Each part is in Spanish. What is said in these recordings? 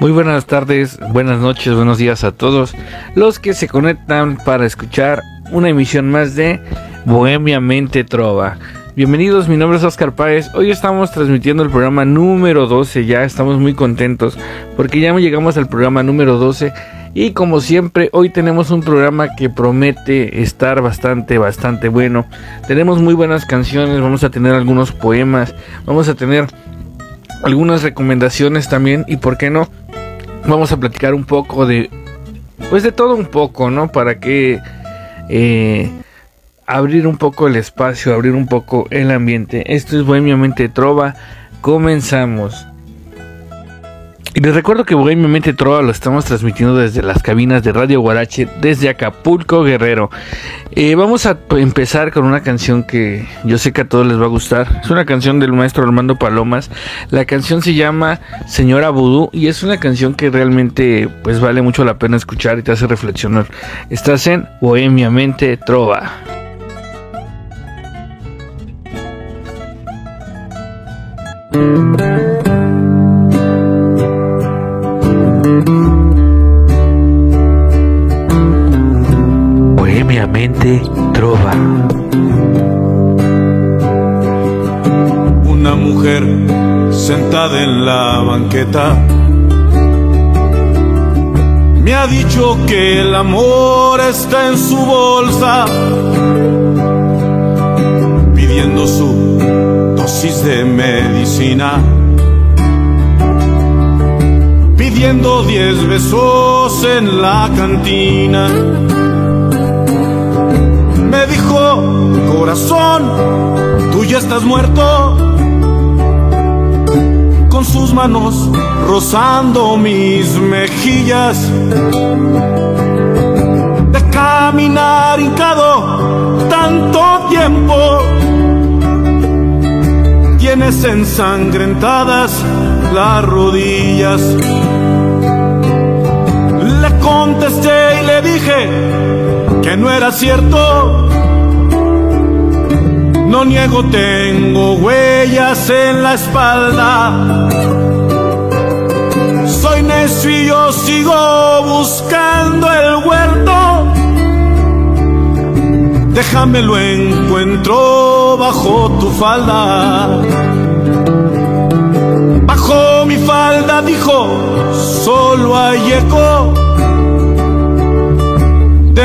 Muy buenas tardes, buenas noches, buenos días a todos los que se conectan para escuchar una emisión más de Bohemia Mente Trova. Bienvenidos, mi nombre es Oscar Páez. Hoy estamos transmitiendo el programa número 12, ya estamos muy contentos porque ya llegamos al programa número 12 y como siempre hoy tenemos un programa que promete estar bastante, bastante bueno. Tenemos muy buenas canciones, vamos a tener algunos poemas, vamos a tener algunas recomendaciones también y por qué no vamos a platicar un poco de pues de todo un poco no para que eh, abrir un poco el espacio abrir un poco el ambiente. Esto es Bohemiamente Trova. Comenzamos y les recuerdo que Bohemia Mente Trova lo estamos transmitiendo desde las cabinas de Radio Guarache, desde Acapulco, Guerrero. Eh, vamos a empezar con una canción que yo sé que a todos les va a gustar. Es una canción del maestro Armando Palomas. La canción se llama Señora Vudú y es una canción que realmente pues vale mucho la pena escuchar y te hace reflexionar. Estás en Bohemia Mente Trova. Trova. Una mujer sentada en la banqueta me ha dicho que el amor está en su bolsa, pidiendo su dosis de medicina, pidiendo diez besos en la cantina tú ya estás muerto. Con sus manos rozando mis mejillas. De caminar hincado tanto tiempo. Tienes ensangrentadas las rodillas. Le contesté y le dije, que no era cierto. No niego, tengo huellas en la espalda. Soy necio y yo sigo buscando el huerto. Déjame lo encuentro bajo tu falda. Bajo mi falda dijo, solo hay eco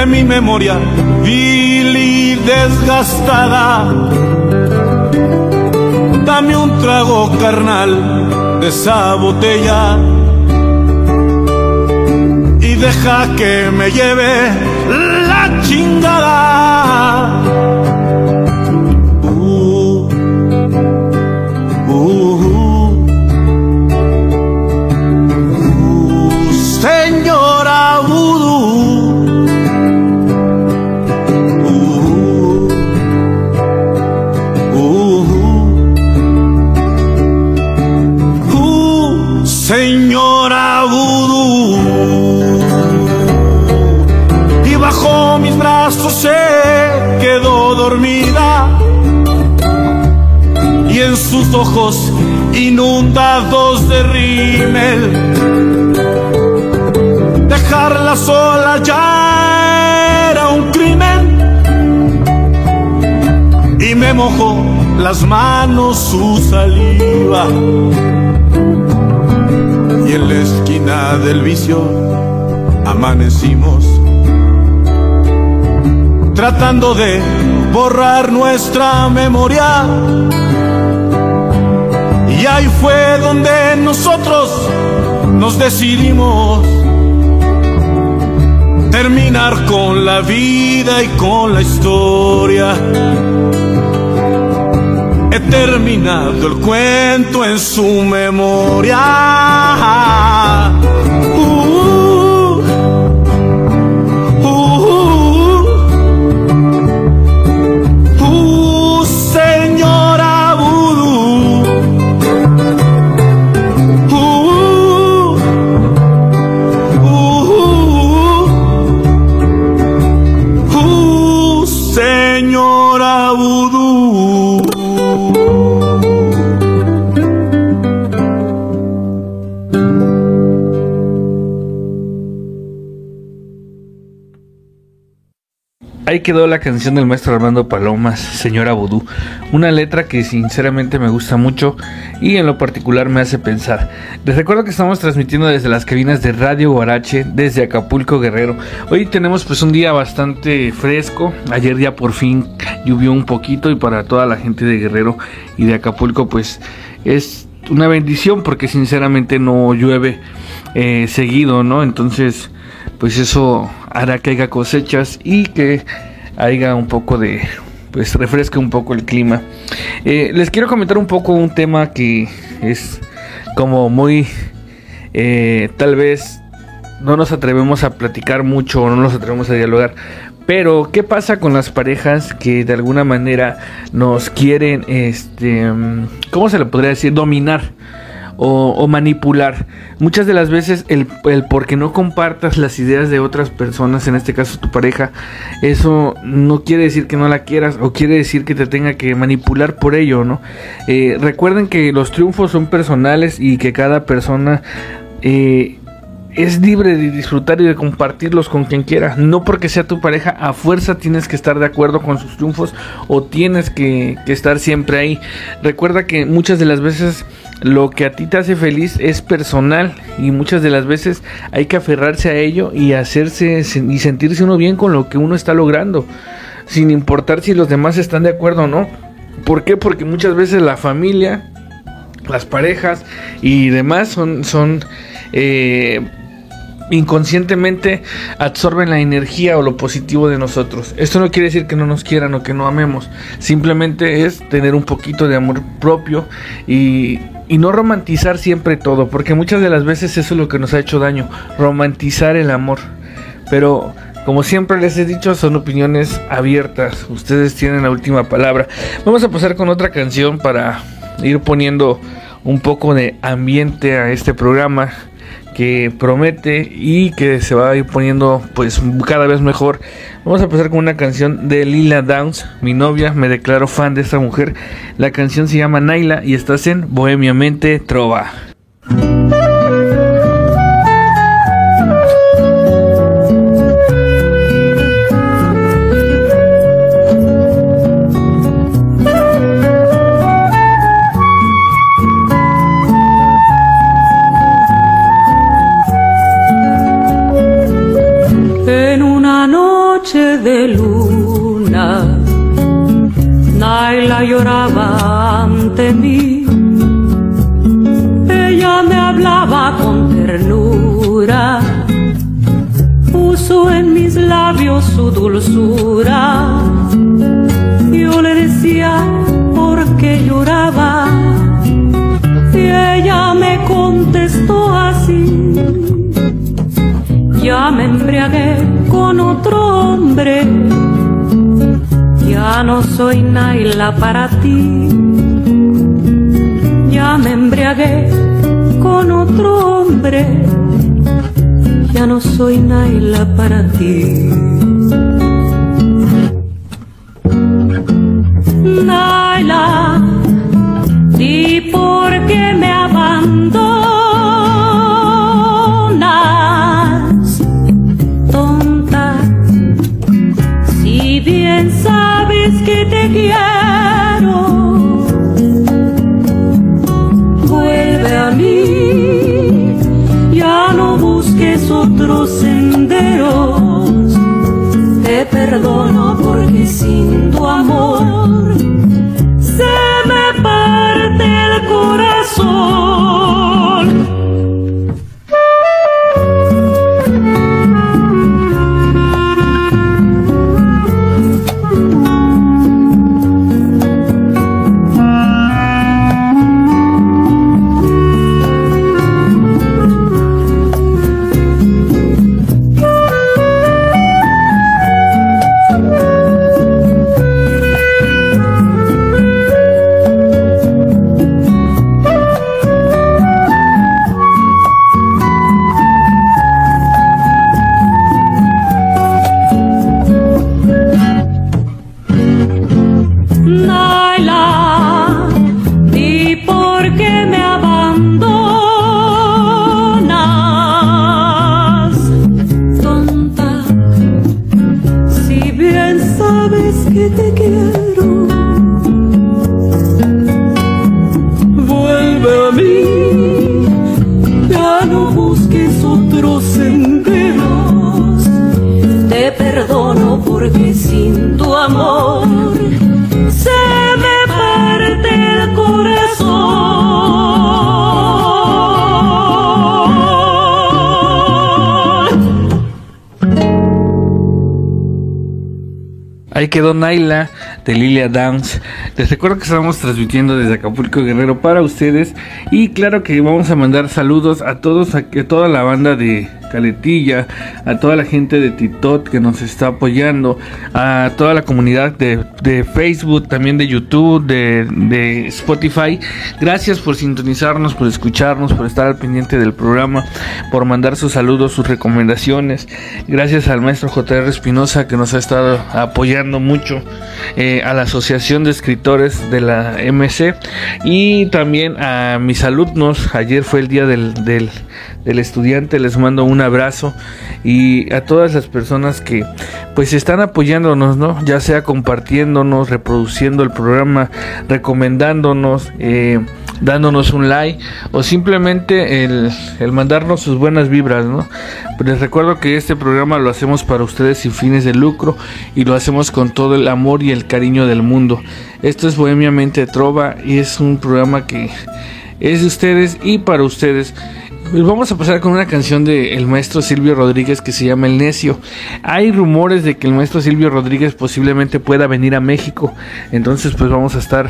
mi memoria vil y desgastada. Dame un trago carnal de esa botella y deja que me lleve la chingada. Se quedó dormida. Y en sus ojos inundados de rímel, dejarla sola ya era un crimen. Y me mojó las manos su saliva y en la esquina del vicio amanecimos tratando de borrar nuestra memoria. Y ahí fue donde nosotros nos decidimos terminar con la vida y con la historia. He terminado el cuento en su memoria. Uh, quedó la canción del maestro Armando Palomas, Señora Vudú. Una letra que sinceramente me gusta mucho y en lo particular me hace pensar. Les recuerdo que estamos transmitiendo desde las cabinas de Radio Guarache, desde Acapulco Guerrero. Hoy tenemos pues un día bastante fresco. Ayer ya por fin llovió un poquito y para toda la gente de Guerrero y de Acapulco pues es una bendición porque sinceramente no llueve eh, seguido, ¿no? Entonces pues eso hará que haya cosechas y que haya un poco de pues refresque un poco el clima. Eh, les quiero comentar un poco un tema que es como muy eh, tal vez no nos atrevemos a platicar mucho o no nos atrevemos a dialogar. Pero, ¿qué pasa con las parejas que de alguna manera nos quieren, este, ¿cómo se le podría decir? Dominar o, manipular. Muchas de las veces el, porque no compartas las ideas de otras personas, en este caso tu pareja, eso no quiere decir que no la quieras o quiere decir que te tenga que manipular por ello, ¿no? Eh, recuerden que los triunfos son personales y que cada persona... Eh, es libre de disfrutar y de compartirlos con quien quiera. No porque sea tu pareja, a fuerza tienes que estar de acuerdo con sus triunfos o tienes que, estar siempre ahí. Recuerda que muchas de las veces lo que a ti te hace feliz es personal y muchas de las veces hay que aferrarse a ello y hacerse y sentirse uno bien con lo que uno está logrando, sin importar si los demás están de acuerdo o no. ¿Por qué? Porque muchas veces la familia, las parejas y demás son, son eh, inconscientemente absorben la energía o lo positivo de nosotros. Esto no quiere decir que no nos quieran o que no amemos, simplemente es tener un poquito de amor propio y, y no romantizar siempre todo, porque muchas de las veces eso es lo que nos ha hecho daño, romantizar el amor. Pero como siempre les he dicho, son opiniones abiertas, ustedes tienen la última palabra. Vamos a pasar con otra canción para ir poniendo un poco de ambiente a este programa que promete y que se va a ir poniendo pues cada vez mejor. Vamos a empezar con una canción de Lila Downs, mi novia, me declaro fan de esta mujer. La canción se llama Naila y estás en Bohemia Mente Trova. Labios su dulzura. Yo le decía por qué lloraba y ella me contestó así. Ya me embriagué con otro hombre. Ya no soy Naila para ti. Ya me embriagué con otro hombre. Ya no soy Naila para ti. Corazón. Quedó Naila de Lilia Downs. Les recuerdo que estamos transmitiendo desde Acapulco Guerrero para ustedes. Y claro que vamos a mandar saludos a todos, a, toda la banda de Caletilla, a toda la gente de Titot que nos está apoyando, a toda la comunidad de, Facebook, también de YouTube, de, Spotify. Gracias por sintonizarnos, por escucharnos, por estar al pendiente del programa, por mandar sus saludos, sus recomendaciones. Gracias al maestro JR Espinosa que nos ha estado apoyando mucho, eh, a la Asociación de Escritores de la MC y también a mis alumnos. Ayer fue el día del, del, del estudiante, les mando una abrazo y a todas las personas que pues están apoyándonos, ¿no? Ya sea compartiéndonos, reproduciendo el programa, recomendándonos, eh, dándonos un like o simplemente el, el, mandarnos sus buenas vibras, ¿no? Les recuerdo que este programa lo hacemos para ustedes sin fines de lucro y lo hacemos con todo el amor y el cariño del mundo. Esto es Bohemiamente Trova y es un programa que es de ustedes y para ustedes. Pues vamos a pasar con una canción del maestro Silvio Rodríguez que se llama El Necio. Hay rumores de que el maestro Silvio Rodríguez posiblemente pueda venir a México. Entonces pues vamos a estar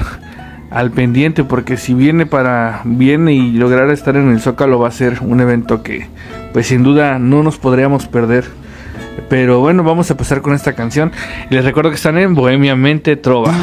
al pendiente porque si viene para viene y lograr estar en el Zócalo va a ser un evento que pues sin duda no nos podríamos perder. Pero bueno, vamos a pasar con esta canción. Les recuerdo que están en Bohemia Mente Trova.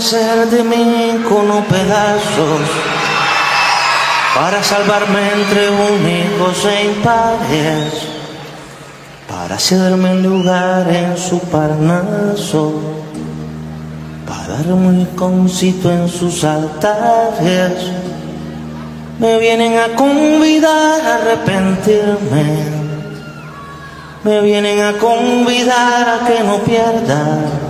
Hacer de mí con pedazos para salvarme entre únicos e impares, para hacerme un lugar en su parnaso, para darme un concito en sus altares. Me vienen a convidar a arrepentirme, me vienen a convidar a que no pierda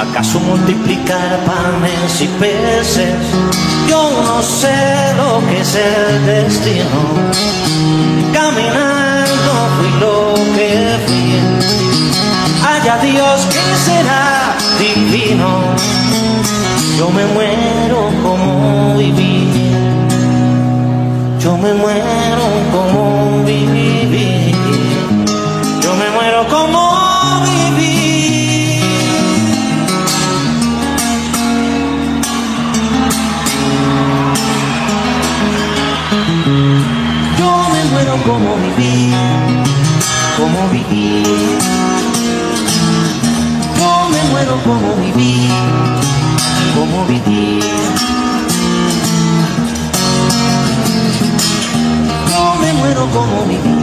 ¿Acaso multiplicar panes y peces? Yo no sé lo que es el destino. Caminando fui lo que fui. Haya Dios que será divino. Yo me muero como viví. Yo me muero como viví. Yo me muero como viví. Yo me muero como viví.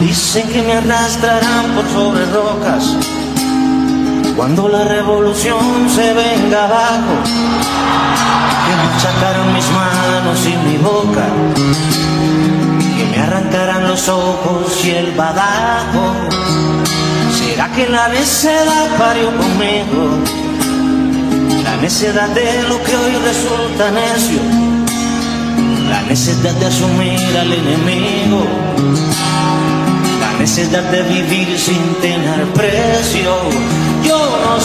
Dicen que me arrastrarán por sobre rocas cuando la revolución se venga abajo. Que me achacarán mis manos y mi boca, que me arrancarán los ojos y el badajo. ¿Será que la necedad parió conmigo? La necedad de lo que hoy resulta necio, la necesidad de asumir al enemigo la necesidad de vivir sin tener precio.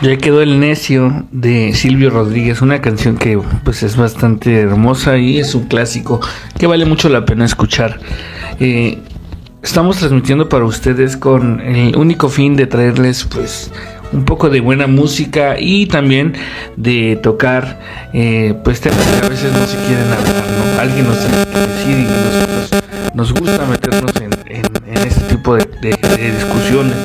Ya quedó el necio de Silvio Rodríguez, una canción que pues es bastante hermosa y es un clásico que vale mucho la pena escuchar. Eh, estamos transmitiendo para ustedes con el único fin de traerles pues un poco de buena música y también de tocar eh, pues temas que a veces no se quieren hablar, ¿no? Alguien nos tiene que decir y nosotros nos gusta meternos en, en- este tipo de, de- de discusiones.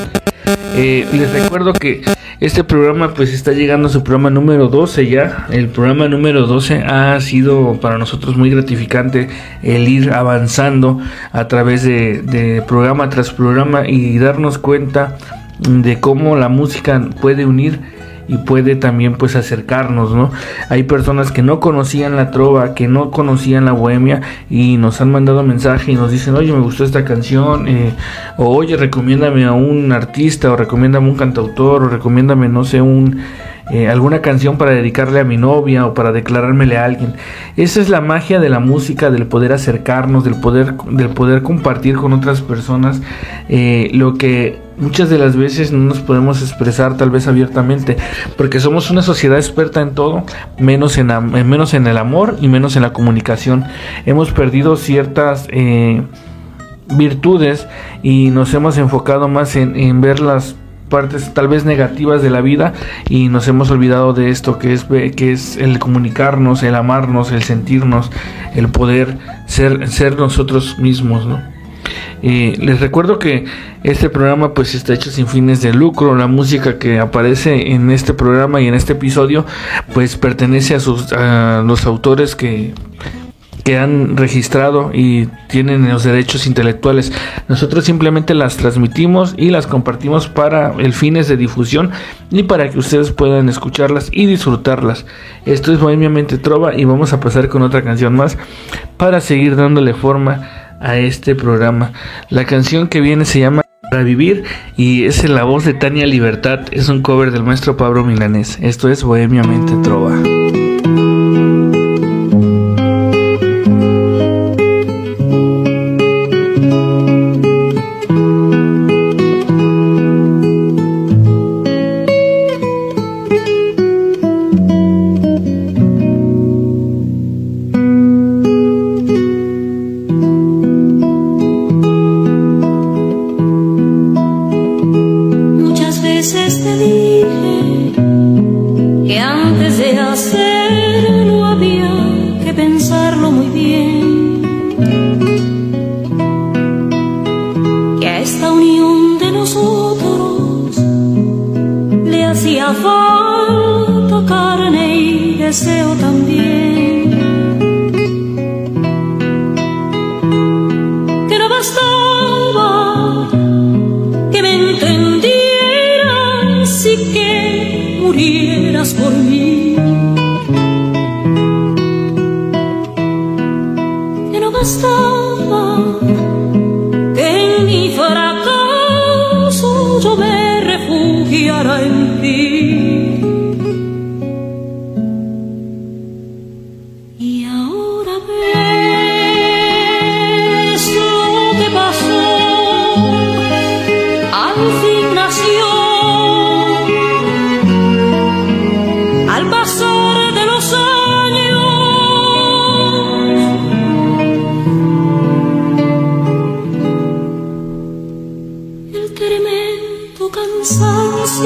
Eh, les recuerdo que este programa pues está llegando a su programa número 12 ya. El programa número 12 ha sido para nosotros muy gratificante el ir avanzando a través de, de programa tras programa y darnos cuenta de cómo la música puede unir y puede también pues acercarnos, ¿no? Hay personas que no conocían la trova, que no conocían la bohemia y nos han mandado mensaje y nos dicen, oye, me gustó esta canción, eh, o oye, recomiéndame a un artista, o recomiéndame un cantautor, o recomiéndame, no sé, un eh, alguna canción para dedicarle a mi novia o para declarármele a alguien. Esa es la magia de la música, del poder acercarnos, del poder, del poder compartir con otras personas eh, lo que muchas de las veces no nos podemos expresar tal vez abiertamente, porque somos una sociedad experta en todo, menos en, eh, menos en el amor y menos en la comunicación. Hemos perdido ciertas... eh, virtudes y nos hemos enfocado más en, en ver las partes tal vez negativas de la vida y nos hemos olvidado de esto que es ve- que es el comunicarnos, el amarnos, el sentirnos, el poder ser ser nosotros mismos, ¿no? Eh, les recuerdo que este programa pues está hecho sin fines de lucro. La música que aparece en este programa y en este episodio pues pertenece a sus a los autores que que han registrado y tienen los derechos intelectuales. Nosotros simplemente las transmitimos y las compartimos para el fines de difusión y para que ustedes puedan escucharlas y disfrutarlas. Esto es Bohemiamente Trova y vamos a pasar con otra canción más para seguir dándole forma a este programa. La canción que viene se llama Para Vivir y es en la voz de Tania Libertad. Es un cover del maestro Pablo Milanés. Esto es Bohemiamente Trova. te dije que antes de hacerlo había que pensarlo muy bien. Que a esta unión de nosotros le hacía falta carne y deseo también. El tremendo cansancio.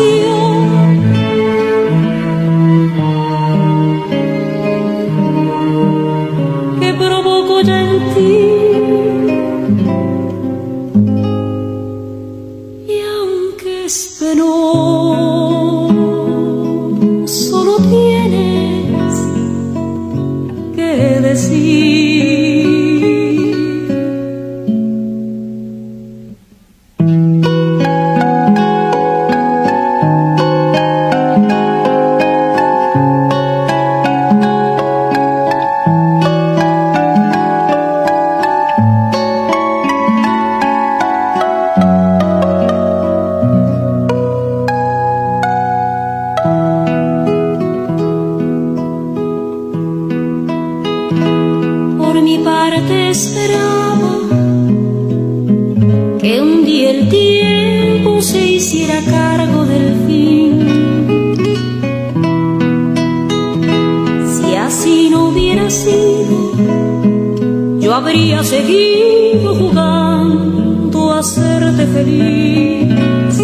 Seguido jugando a hacerte feliz.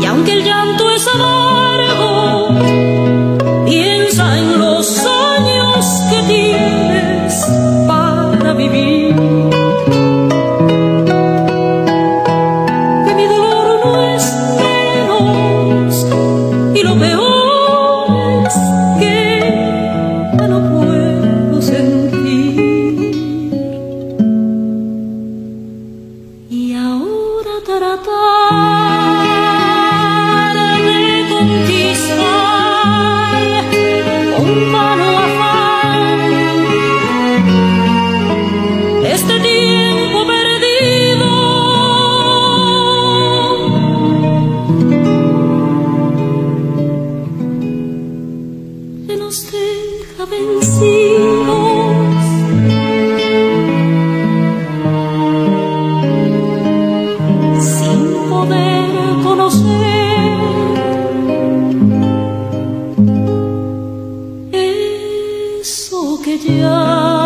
Y aunque el llanto es amargo, que llaman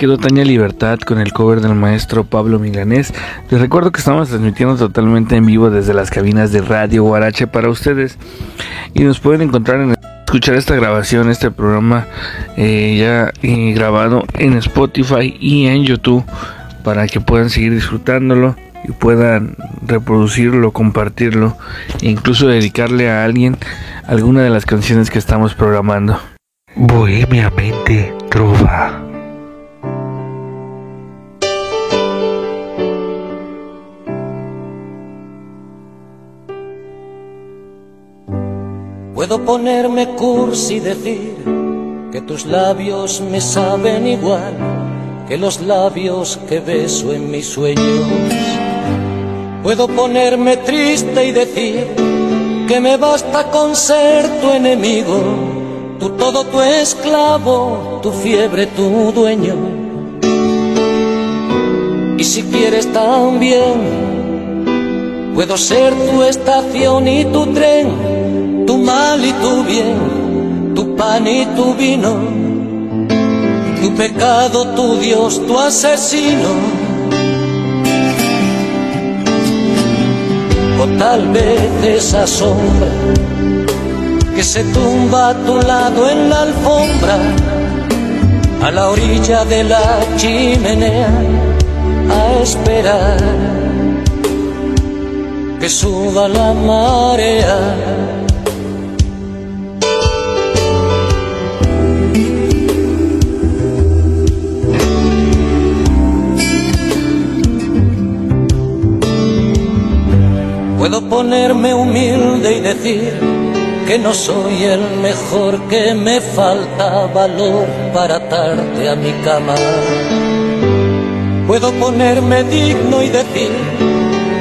quedó Tania Libertad con el cover del maestro Pablo Milanés. Les recuerdo que estamos transmitiendo totalmente en vivo desde las cabinas de Radio Guarache para ustedes. Y nos pueden encontrar en escuchar esta grabación, este programa eh, ya eh, grabado en Spotify y en YouTube para que puedan seguir disfrutándolo y puedan reproducirlo, compartirlo e incluso dedicarle a alguien alguna de las canciones que estamos programando. Bohemiamente Puedo ponerme cursi y decir que tus labios me saben igual que los labios que beso en mis sueños. Puedo ponerme triste y decir que me basta con ser tu enemigo, tu todo, tu esclavo, tu fiebre, tu dueño. Y si quieres también, puedo ser tu estación y tu tren, tu mal y tu bien, tu pan y tu vino, tu pecado, tu Dios, tu asesino. O tal vez esa sombra que se tumba a tu lado en la alfombra, a la orilla de la chimenea a esperar que suba la marea. Ponerme humilde y decir que no soy el mejor, que me falta valor para atarte a mi cama Puedo ponerme digno y decir,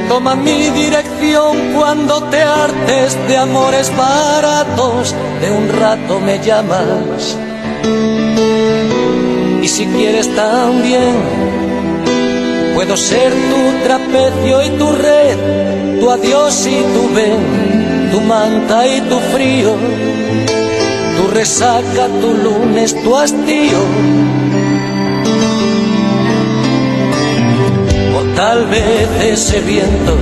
toma mi dirección cuando te hartes de amores baratos, de un rato me llamas. Y si quieres también, puedo ser tu trapecio y tu red, tu adiós y tu ven, tu manta y tu frío, tu resaca, tu lunes, tu hastío. Tal vez ese viento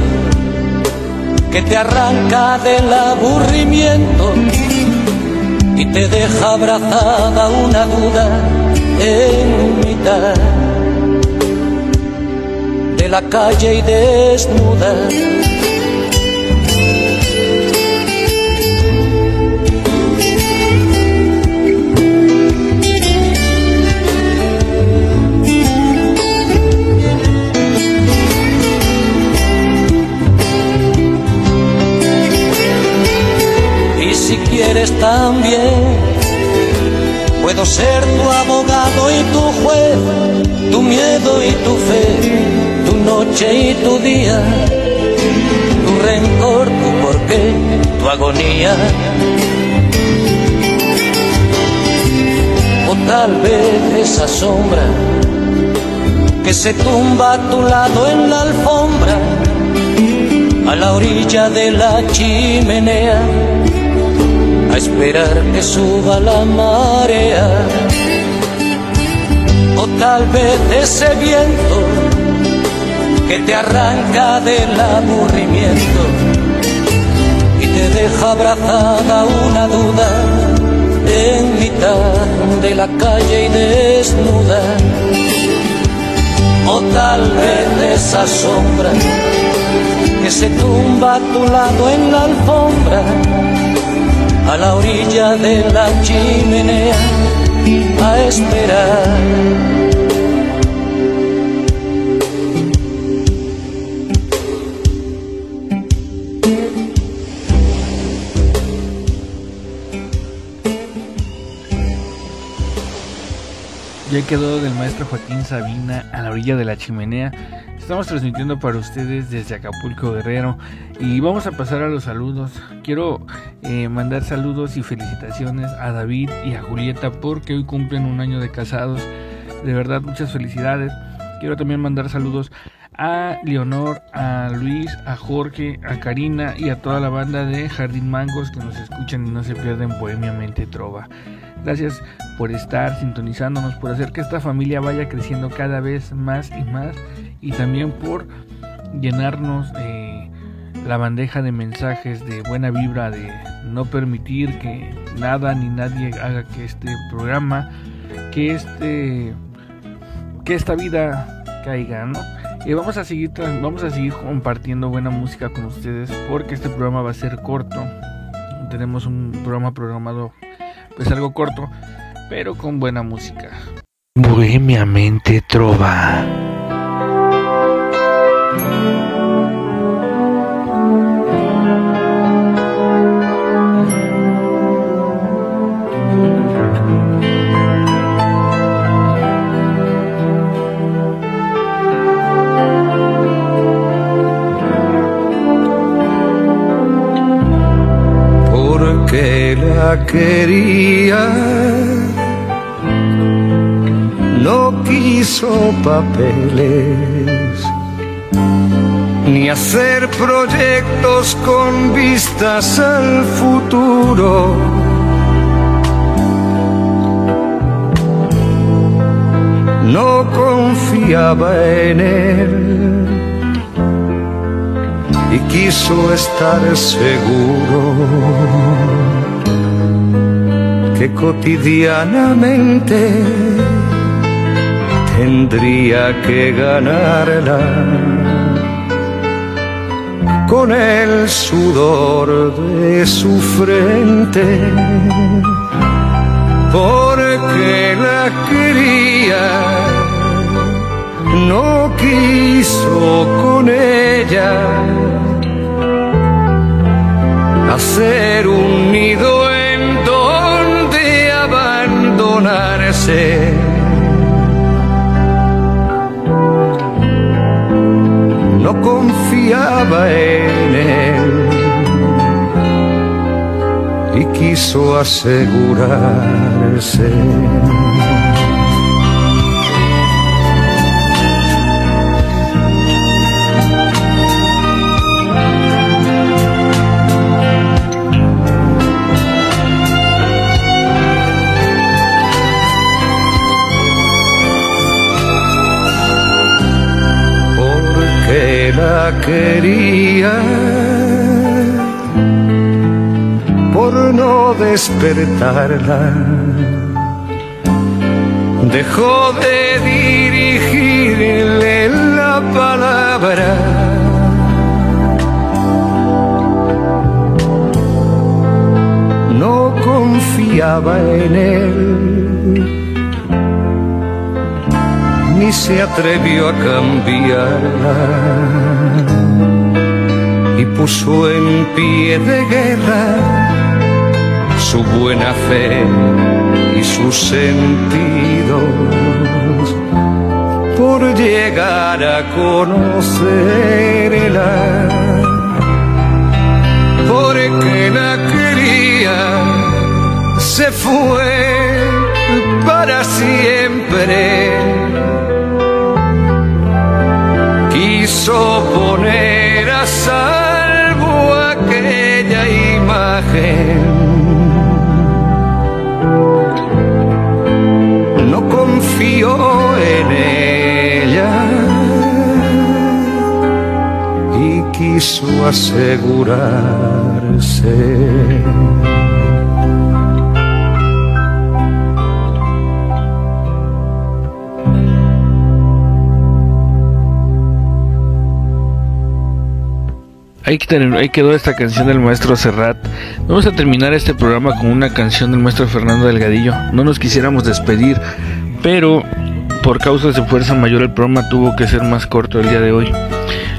que te arranca del aburrimiento y te deja abrazada una duda en mitad de la calle y desnuda y tu día, tu rencor, tu porqué, tu agonía. O tal vez esa sombra que se tumba a tu lado en la alfombra, a la orilla de la chimenea esperar que suba la marea. O tal vez ese viento que te arranca del aburrimiento y te deja abrazada una duda en mitad de la calle y desnuda. O tal vez esa sombra que se tumba a tu lado en la alfombra a la orilla de la chimenea a esperar. Ya quedó del maestro Joaquín Sabina a la orilla de la chimenea. Estamos transmitiendo para ustedes desde Acapulco Guerrero y vamos a pasar a los saludos. Quiero eh, mandar saludos y felicitaciones a David y a Julieta porque hoy cumplen un año de casados. De verdad, muchas felicidades. Quiero también mandar saludos a Leonor, a Luis, a Jorge, a Karina y a toda la banda de Jardín Mangos que nos escuchan y no se pierden Bohemiamente Trova. Gracias por estar sintonizándonos, por hacer que esta familia vaya creciendo cada vez más y más y también por llenarnos eh, la bandeja de mensajes de buena vibra, de no permitir que nada ni nadie haga que este programa, que este, que esta vida caiga, ¿no? Y vamos a seguir, vamos a seguir compartiendo buena música con ustedes porque este programa va a ser corto. Tenemos un programa programado, pues algo corto, pero con buena música. Bohemiamente Trova. Quería, no quiso papeles ni hacer proyectos con vistas al futuro. No confiaba en él y quiso estar seguro cotidianamente tendría que ganarla con el sudor de su frente, porque la quería, no quiso con ella hacer un nido No confiaba en él y quiso asegurarse. La quería por no despertarla. Dejó de dirigirle la palabra. No confiaba en él ni se atrevió a cambiarla y puso en pie de guerra su buena fe y sus sentidos. Por llegar a conocerla porque la quería se fue para siempre. Quiso poner a salvo No confío en ella y quiso asegurarse. Ahí, ahí, quedó esta canción del maestro Serrat. Vamos a terminar este programa con una canción del maestro Fernando Delgadillo. No nos quisiéramos despedir, pero por causas de fuerza mayor el programa tuvo que ser más corto el día de hoy.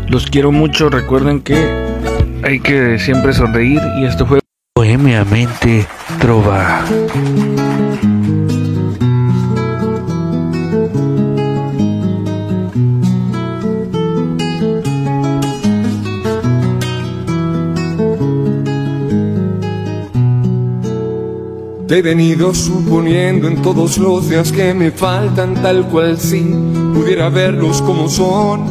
Los quiero mucho, recuerden que hay que siempre sonreír y esto fue Bohemiamente Trova. Te he venido suponiendo en todos los días que me faltan tal cual si pudiera verlos como son.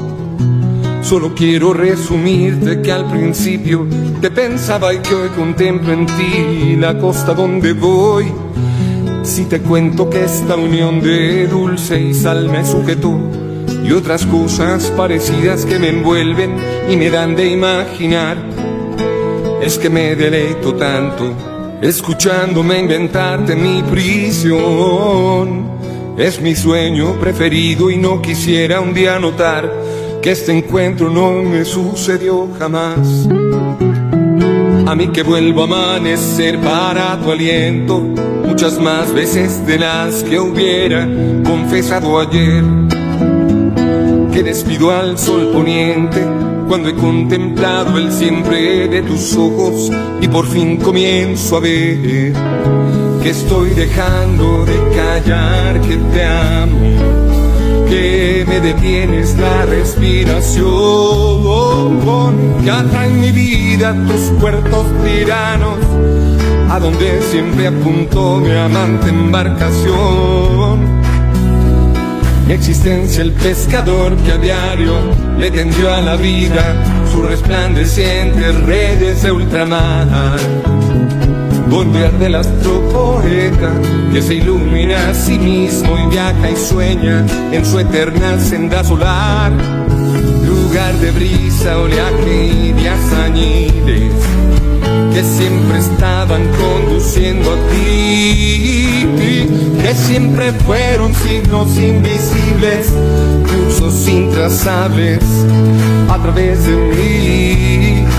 Solo quiero resumirte que al principio te pensaba y que hoy contemplo en ti la costa donde voy. Si te cuento que esta unión de dulce y sal me sujetó y otras cosas parecidas que me envuelven y me dan de imaginar, es que me deleito tanto escuchándome inventarte mi prisión. Es mi sueño preferido y no quisiera un día notar que este encuentro no me sucedió jamás. A mí que vuelvo a amanecer para tu aliento, muchas más veces de las que hubiera confesado ayer. Que despido al sol poniente cuando he contemplado el siempre de tus ojos y por fin comienzo a ver que estoy dejando de callar que te amo, que me detienes la respiración, que atrae en mi vida tus puertos tiranos, a donde siempre apuntó mi amante embarcación mi existencia el pescador que a diario le tendió a la vida sus resplandecientes redes de ultramar. Volver del astro poeta que se ilumina a sí mismo y viaja y sueña en su eterna senda solar. Lugar de brisa, oleaje y días añiles que siempre estaban conduciendo a ti, que siempre fueron signos invisibles, cursos intrazables a través de mí.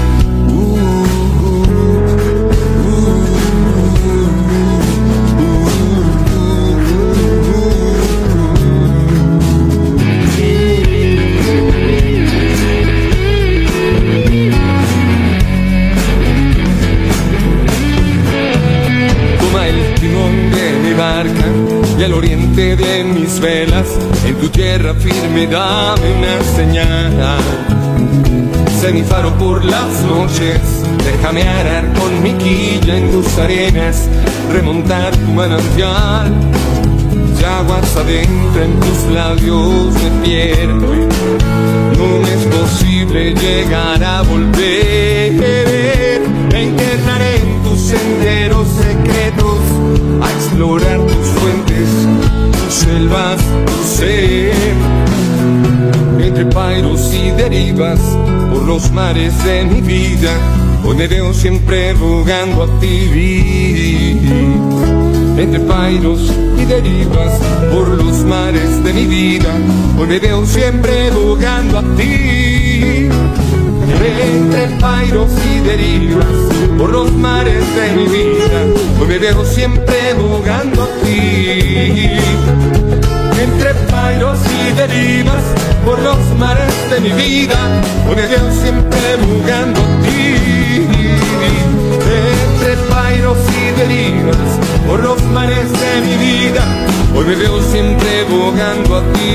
Faro por las noches, déjame arar con mi quilla en tus arenas, remontar tu manantial. Y aguas adentro en tus labios me pierdo. No es posible llegar a volver. Me enterraré en tus senderos secretos a explorar tus fuentes, tus selvas, tu ser. Entre pairos y derivas por los mares de mi vida, veo siempre rogando a ti. Entre pairos y derivas por los mares de mi vida, veo siempre rogando a ti entre pairos y derivas por los mares de mi vida. Veo siempre jugando a ti. Entre pairos y derivas por los mares de mi vida. Me veo siempre jugando a ti. Entre pairos y derivas por los mares de mi vida. Hoy me veo siempre jugando a ti.